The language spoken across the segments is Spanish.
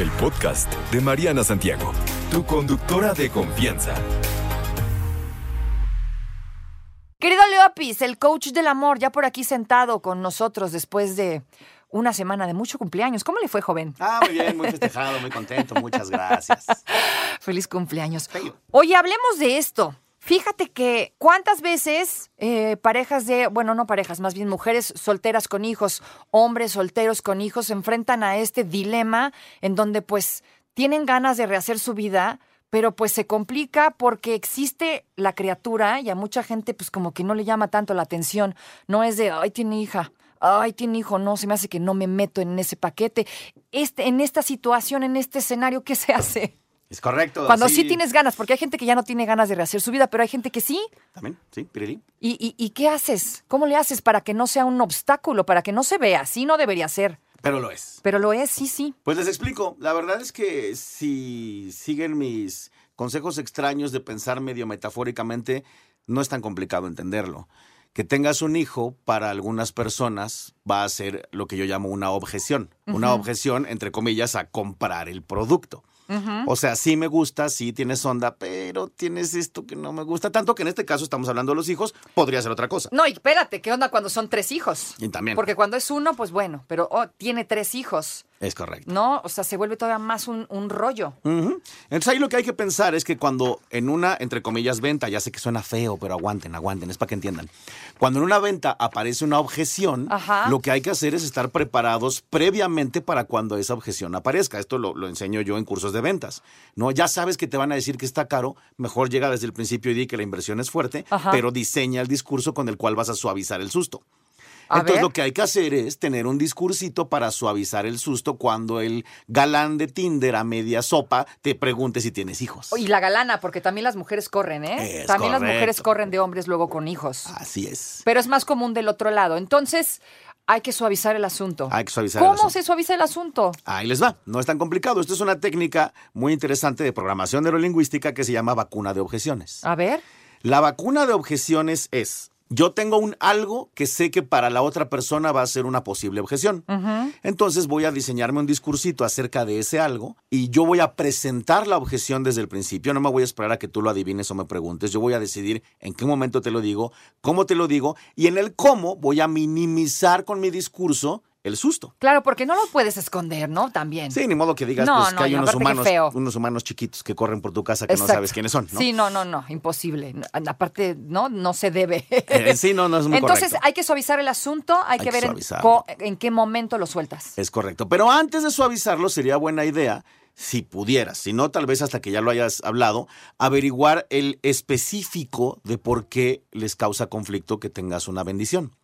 el podcast de Mariana Santiago, tu conductora de confianza. Querido Leopis, el coach del amor, ya por aquí sentado con nosotros después de una semana de mucho cumpleaños. ¿Cómo le fue, joven? Ah, muy bien, muy festejado, muy contento, muchas gracias. Feliz cumpleaños. Oye, hablemos de esto. Fíjate que cuántas veces eh, parejas de, bueno, no parejas, más bien mujeres solteras con hijos, hombres solteros con hijos, se enfrentan a este dilema en donde pues tienen ganas de rehacer su vida, pero pues se complica porque existe la criatura y a mucha gente pues como que no le llama tanto la atención. No es de, ay, tiene hija. Ay, tiene hijo, no, se me hace que no me meto en ese paquete. Este, en esta situación, en este escenario, ¿qué se hace? Es correcto. Cuando sí tienes ganas, porque hay gente que ya no tiene ganas de rehacer su vida, pero hay gente que sí. También, sí, piriri. ¿Y, y, y qué haces? ¿Cómo le haces para que no sea un obstáculo, para que no se vea? Así no debería ser. Pero lo es. Pero lo es, sí, sí. Pues les explico. La verdad es que si siguen mis consejos extraños de pensar medio metafóricamente, no es tan complicado entenderlo. Que tengas un hijo para algunas personas va a ser lo que yo llamo una objeción. Una objeción, entre comillas, a comprar el producto. O sea, sí me gusta, sí tienes onda, pero tienes esto que no me gusta. Tanto que en este caso estamos hablando de los hijos, podría ser otra cosa. No, y espérate, ¿qué onda cuando son tres hijos? Y también. Porque cuando es uno, pues bueno, pero oh, tiene tres hijos, Es correcto. ¿no? O sea, se vuelve todavía más un, un rollo. Entonces ahí lo que hay que pensar es que cuando en una, entre comillas, venta, ya sé que suena feo, pero aguanten, aguanten, es para que entiendan. Cuando en una venta aparece una objeción, Ajá. lo que hay que hacer es estar preparados previamente para cuando esa objeción aparezca. Esto lo, lo enseño yo en cursos de ventas. No, ya sabes que te van a decir que está caro, mejor llega desde el principio y di que la inversión es fuerte, Ajá. pero diseña el discurso con el cual vas a suavizar el susto. A Entonces ver. lo que hay que hacer es tener un discursito para suavizar el susto cuando el galán de Tinder a media sopa te pregunte si tienes hijos. Y la galana, porque también las mujeres corren, ¿eh? Es también las mujeres corren de hombres luego con hijos. Así es. Pero es más común del otro lado. Entonces, hay que suavizar el asunto. Hay que suavizar el ¿Cómo asunto. se suaviza el asunto? Ahí les va, no es tan complicado. Esto es una técnica muy interesante de programación neurolingüística que se llama vacuna de objeciones. A ver. La vacuna de objeciones es, yo tengo un algo que sé que para la otra persona va a ser una posible objeción. Entonces voy a diseñarme un discursito acerca de ese algo y yo voy a presentar la objeción desde el principio. No me voy a esperar a que tú lo adivines o me preguntes. Yo voy a decidir en qué momento te lo digo, cómo te lo digo y en el cómo voy a minimizar con mi discurso el susto. Claro, porque no lo puedes esconder, ¿no? También. Sí, ni modo que digas No, pues, no, que hay unos humanos, feo. unos humanos chiquitos que corren por tu casa que Exacto. no sabes quiénes son, ¿no? Sí, no, no, no, imposible. Aparte, no, no se debe. Eh, sí, no, no es muy Entonces correcto. hay que suavizar el asunto, hay, Hay que que ver en, en qué momento lo sueltas. Es correcto. Pero antes de suavizarlo, sería buena idea, si pudieras, si no, tal vez hasta que ya lo hayas hablado, averiguar el específico de por qué les causa conflicto que tengas una bendición.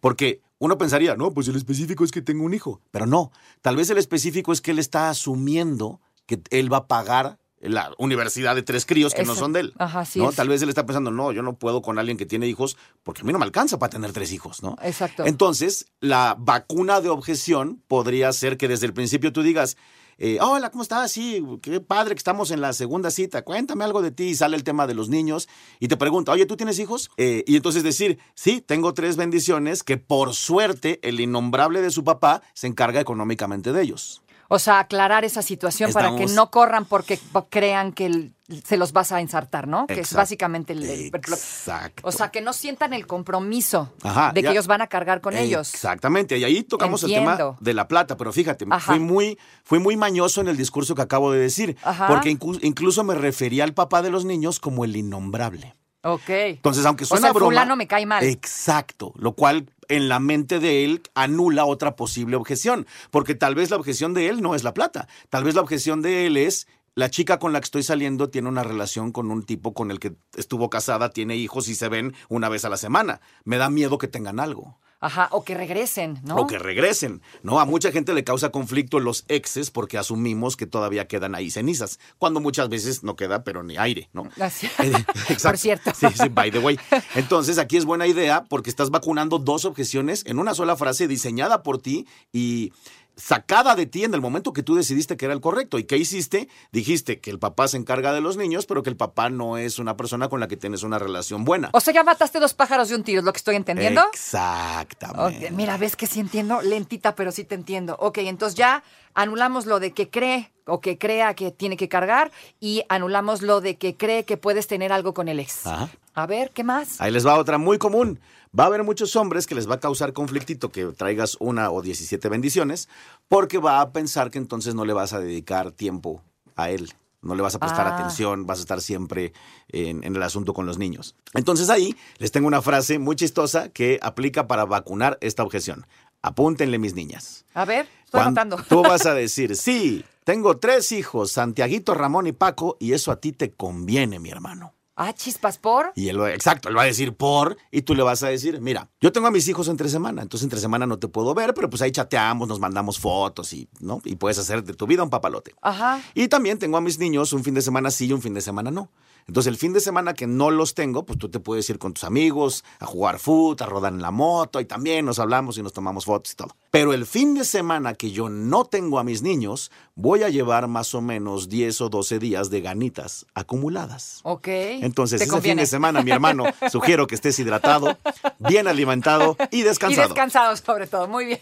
Porque uno pensaría, no, pues el específico es que tengo un hijo. Pero no, tal vez el específico es que él está asumiendo que él va a pagar la universidad de tres críos que no son de él. Ajá, así ¿no? es. Tal vez él está pensando, no, yo no puedo con alguien que tiene hijos porque a mí no me alcanza para tener tres hijos, ¿no? Exacto. Entonces, la vacuna de objeción podría ser que desde el principio tú digas, eh, hola, ¿cómo estás? Sí, qué padre que estamos en la segunda cita. Cuéntame algo de ti. Y sale el tema de los niños y te pregunta, oye, ¿tú tienes hijos? Eh, y entonces decir, sí, tengo tres bendiciones que por suerte el innombrable de su papá se encarga económicamente de ellos. O sea, aclarar esa situación para que no corran porque crean que el- se los vas a ensartar, ¿no? Que es básicamente el... el- Exacto. o sea, que no sientan el compromiso Ajá, de que ellos van a cargar con ellos. Exactamente, y ahí tocamos el tema de la plata, pero fíjate, Ajá. fui muy, fui muy mañoso en el discurso que acabo de decir, Ajá. porque incluso me refería al papá de los niños como el innombrable. Ok. Entonces, aunque O suena sea, el broma, fulano me cae mal. Exacto, lo cual en la mente de él anula otra posible objeción, porque tal vez la objeción de él no es la plata, tal vez la objeción de él es la chica con la que estoy saliendo tiene una relación con un tipo con el que estuvo casada, tiene hijos y se ven una vez a la semana. Me da miedo que tengan algo. Ajá, o que regresen, ¿no? O que regresen, ¿no? A mucha gente le causa conflicto los exes porque asumimos que todavía quedan ahí cenizas, cuando muchas veces no queda pero ni aire, ¿no? Así- Eh, exacto. Por cierto. Sí, sí, by the way. Entonces, aquí es buena idea porque estás vacunando dos objeciones en una sola frase diseñada por ti y sacada de ti en el momento que tú decidiste que era el correcto. ¿Y qué hiciste? Dijiste que el papá se encarga de los niños, pero que el papá no es una persona con la que tienes una relación buena. O sea, ya mataste dos pájaros de un tiro, es lo que estoy entendiendo. Exactamente. Mira, ves que sí entiendo, lentita, pero sí te entiendo. Ok, entonces ya anulamos lo de que cree o que crea que tiene que cargar y anulamos lo de que cree que puedes tener algo con el ex. Ajá. A ver, ¿qué más? Ahí les va otra muy común. Va a haber muchos hombres que les va a causar conflictito que traigas una o 17 bendiciones, porque va a pensar que entonces no le vas a dedicar tiempo a él. No le vas a prestar Ah. atención, vas a estar siempre en, en el asunto con los niños. Entonces ahí les tengo una frase muy chistosa que aplica para vacunar esta objeción. Apúntenle, mis niñas. A ver, estoy anotando. Tú vas a decir, sí, tengo tres hijos, Santiaguito, Ramón y Paco, y eso a ti te conviene, mi hermano. Ah, chispas por. Y él, exacto, él va a decir por, y tú le vas a decir, mira, yo tengo a mis hijos entre semana, entonces entre semana no te puedo ver, pero pues ahí chateamos, nos mandamos fotos y, ¿no? Y puedes hacer de tu vida un papalote. Ajá. Y también tengo a mis niños un fin de semana sí y un fin de semana no. Entonces el fin de semana que no los tengo, pues tú te puedes ir con tus amigos a jugar fútbol, a rodar en la moto y también nos hablamos y nos tomamos fotos y todo. Pero el fin de semana que yo no tengo a mis niños, voy a llevar más o menos 10 o 12 días de ganitas acumuladas. Ok. Entonces, ese fin de semana, mi hermano, sugiero que estés hidratado, bien alimentado y Y descansado. descansado sobre todo. Muy bien.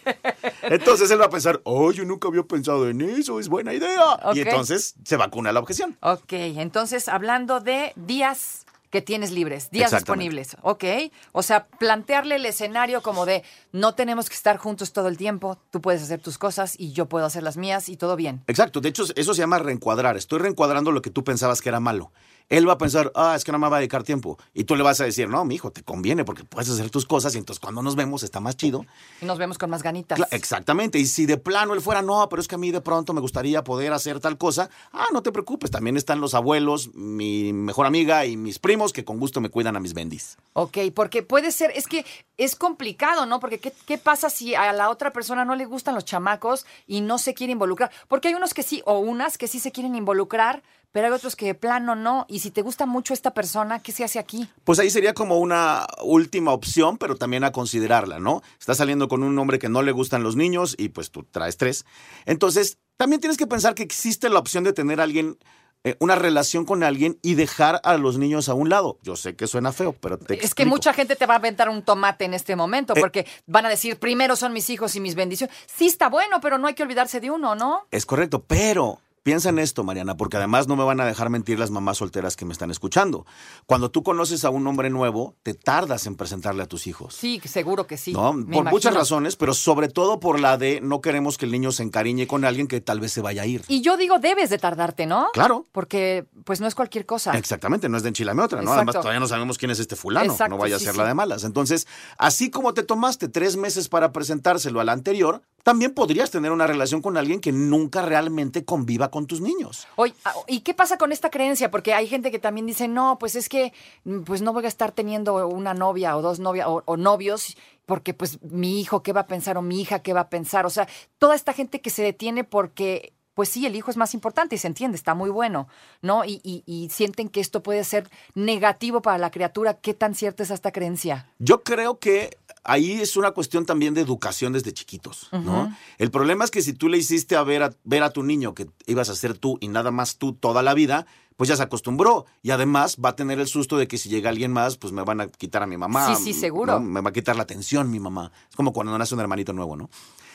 Entonces él va a pensar, oh, yo nunca había pensado en eso, es buena idea. Y entonces se vacuna la objeción. Ok, entonces hablando de días que tienes libres, días disponibles, ok. O sea, plantearle el escenario como de no tenemos que estar juntos todo el tiempo, tú puedes hacer tus cosas y yo puedo hacer las mías y todo bien. Exacto, de hecho eso se llama reencuadrar. Estoy reencuadrando lo que tú pensabas que era malo. Él va a pensar, ah, es que no me va a dedicar tiempo. Y tú le vas a decir, no, mi hijo, te conviene porque puedes hacer tus cosas y entonces cuando nos vemos está más chido. Y nos vemos con más ganitas. Cla- Exactamente, y si de plano él fuera, no, pero es que a mí de pronto me gustaría poder hacer tal cosa, ah, no te preocupes, también están los abuelos, mi mejor amiga y mis primos que con gusto me cuidan a mis bendis. Ok, porque puede ser, es que es complicado, ¿no? Porque ¿qué, qué pasa si a la otra persona no le gustan los chamacos y no se quiere involucrar? Porque hay unos que sí, o unas que sí se quieren involucrar, pero hay otros que de plano no. Y si te gusta mucho esta persona, ¿qué se hace aquí? Pues ahí sería como una última opción, pero también a considerarla, ¿no? Estás saliendo con un hombre que no le gustan los niños y pues tú traes tres. Entonces, también tienes que pensar que existe la opción de tener a alguien, eh, una relación con alguien y dejar a los niños a un lado. Yo sé que suena feo, pero te Es que mucha gente te va a aventar un tomate en este momento, Eh. porque van a decir, primero son mis hijos y mis bendiciones. Sí está bueno, pero no hay que olvidarse de uno, ¿no? Es correcto, pero piensa en esto, Mariana, porque además no me van a dejar mentir las mamás solteras que me están escuchando. Cuando tú conoces a un hombre nuevo, te tardas en presentarle a tus hijos. Sí, seguro que sí. ¿no? Por muchas razones, pero sobre todo por la de no queremos que el niño se encariñe con alguien que tal vez se vaya a ir. Y yo digo, debes de tardarte, ¿no? Claro. Porque, pues, no es cualquier cosa. Exactamente, no es de enchilame otra, ¿no? Además, todavía no sabemos quién es este fulano, Exacto, no vaya sí, a ser sí. la de malas. Entonces, así como te tomaste tres meses para presentárselo al anterior, también podrías tener una relación con alguien que nunca realmente conviva con tus niños. Oye, ah, ¿y qué pasa con esta creencia? Porque hay gente que también dice, no, pues es que mm, pues no voy a estar teniendo una novia o dos novias o, o novios porque pues mi hijo qué va a pensar o mi hija qué va a pensar. O sea, toda esta gente que se detiene porque pues sí, el hijo es más importante y se entiende, está muy bueno, ¿no? Y, y- y sienten que esto puede ser negativo para la criatura. ¿Qué tan cierta es esta creencia? Yo creo que ahí es una cuestión también de educación desde chiquitos, ¿no? El problema es que si tú le hiciste a ver, a ver a tu niño que ibas a ser tú y nada más tú toda la vida, pues ya se acostumbró y además va a tener el susto de que si llega alguien más, pues me van a quitar a mi mamá. Sí, sí, seguro. ¿no? Me va a quitar la atención mi mamá. Es como cuando nace un hermanito nuevo, ¿no?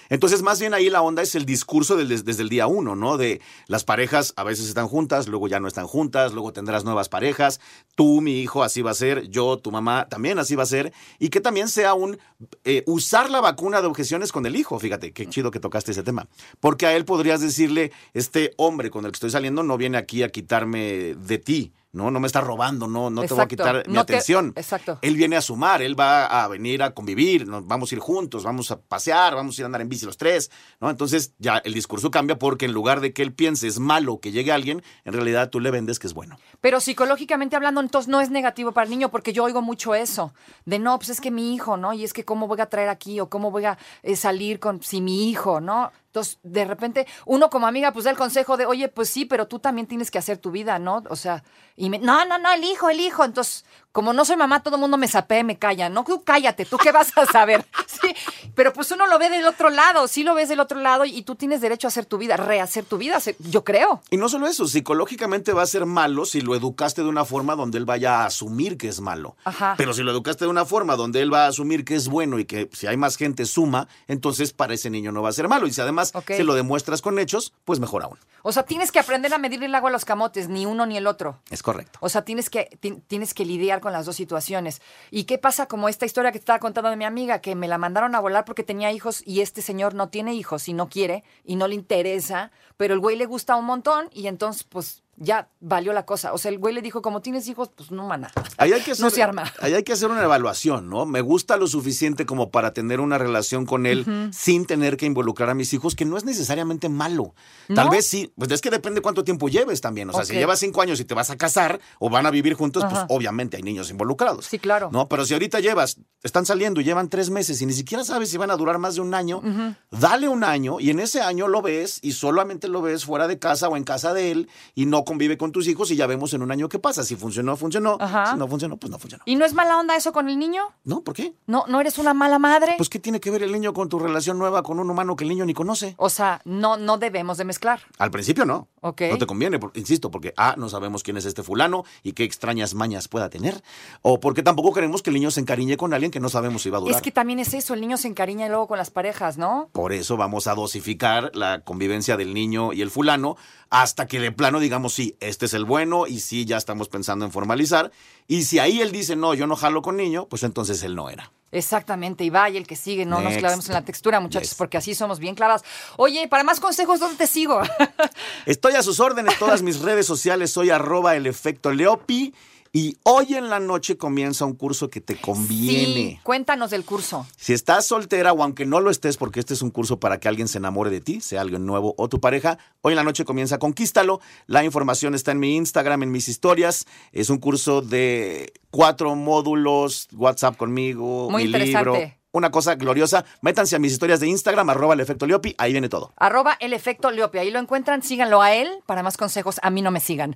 Entonces, más bien ahí la onda es el discurso desde el día uno, ¿no? De las parejas a veces están juntas, luego ya no están juntas, luego tendrás nuevas parejas, tú, mi hijo, así va a ser, yo, tu mamá, también así va a ser, y que también sea un eh, usar la vacuna de objeciones con el hijo, fíjate, qué chido que tocaste ese tema, porque a él podrías decirle, este hombre con el que estoy saliendo no viene aquí a quitarme de ti. No, no me está robando, no, no te voy a quitar mi No te- atención. exacto. Él viene a sumar, él va a venir a convivir, nos vamos a ir juntos, vamos a pasear, vamos a ir a andar en bici los tres, ¿no? Entonces ya el discurso cambia porque en lugar de que él piense es malo que llegue alguien, en realidad tú le vendes que es bueno. Pero psicológicamente hablando, entonces no es negativo para el niño, porque yo oigo mucho eso, de no, pues es que mi hijo, ¿no? Y es que cómo voy a traer aquí o cómo voy a eh, salir con si mi hijo, ¿no? Entonces, de repente, uno como amiga, pues da el consejo de, oye, pues sí, pero tú también tienes que hacer tu vida, ¿no? O sea, y me, no, no, no, el hijo, el hijo. Entonces, como no soy mamá, todo el mundo me sapee, me calla, ¿no? Tú cállate, ¿tú qué vas a saber? Sí, pero pues uno lo ve del otro lado, sí lo ves del otro lado y tú tienes derecho a hacer tu vida, rehacer tu vida, yo creo. Y no solo eso, psicológicamente va a ser malo si lo educaste de una forma donde él vaya a asumir que es malo. Ajá. Pero si lo educaste de una forma donde él va a asumir que es bueno y que si hay más gente suma, entonces para ese niño no va a ser malo. Y si además además Ok. se lo demuestras con hechos, pues mejor aún. O sea, tienes que aprender a medirle el agua a los camotes, ni uno ni el otro. Es correcto. O sea, tienes que, ti- tienes que lidiar con las dos situaciones. ¿Y qué pasa como esta historia que te estaba contando de mi amiga, que me la mandaron a volar porque tenía hijos y este señor no tiene hijos y no quiere y no le interesa, pero el güey le gusta un montón y entonces pues ya valió la cosa. O sea, el güey le dijo, como tienes hijos, pues no, mana. Ahí hay que hacer, No se arma. Ahí hay que hacer una evaluación, ¿no? Me gusta lo suficiente como para tener una relación con él sin tener que involucrar a mis hijos, que no es necesariamente malo. Tal vez sí, pues es que depende cuánto tiempo lleves también. O sea, si llevas cinco años y te vas a casar o van a vivir juntos, Ajá. pues obviamente hay niños involucrados. Sí, claro. No, pero si ahorita llevas, están saliendo y llevan tres meses y ni siquiera sabes si van a durar más de un año, dale un año y en ese año lo ves y solamente lo ves fuera de casa o en casa de él y no convive con tus hijos y ya vemos en un año qué pasa. Si funcionó, funcionó. Ajá. Si no funcionó, pues no funcionó. ¿Y no es mala onda eso con el niño? ¿No? ¿Por qué? ¿No, no eres una mala madre? Pues ¿qué tiene que ver el niño con tu relación nueva con un humano que el niño ni conoce? o sea, no, no debemos de mezclar. Al principio no. Ok. No te conviene, insisto, porque A, no sabemos quién es este fulano y qué extrañas mañas pueda tener. O porque tampoco queremos que el niño se encariñe con alguien que no sabemos si va a durar. Es que también es eso, el niño se encariña luego con las parejas, ¿no? Por eso vamos a dosificar la convivencia del niño y el fulano hasta que de plano digamos, sí, este es el bueno y sí, ya estamos pensando en formalizar. Y si ahí él dice, no, yo no jalo con niño, pues entonces él no era. Exactamente, y vaya el que sigue, no nos clavemos en la textura, muchachos, Yes. porque así somos bien clavas. Oye, para más consejos, ¿dónde te sigo? Estoy a sus órdenes, todas mis redes sociales, soy arroba el efecto Leopi. Y hoy en la noche comienza un curso que te conviene. Sí, cuéntanos del curso. Si estás soltera o aunque no lo estés, porque este es un curso para que alguien se enamore de ti, sea alguien nuevo o tu pareja, hoy en la noche comienza Conquístalo. La información está en mi Instagram, en mis historias. Es un curso de cuatro módulos, WhatsApp conmigo, Muy mi libro. Una cosa gloriosa. Métanse a mis historias de Instagram, arroba el efecto Leopi, ahí viene todo. Arroba el efecto Leopi, ahí lo encuentran, síganlo a él. Para más consejos, a mí no me sigan.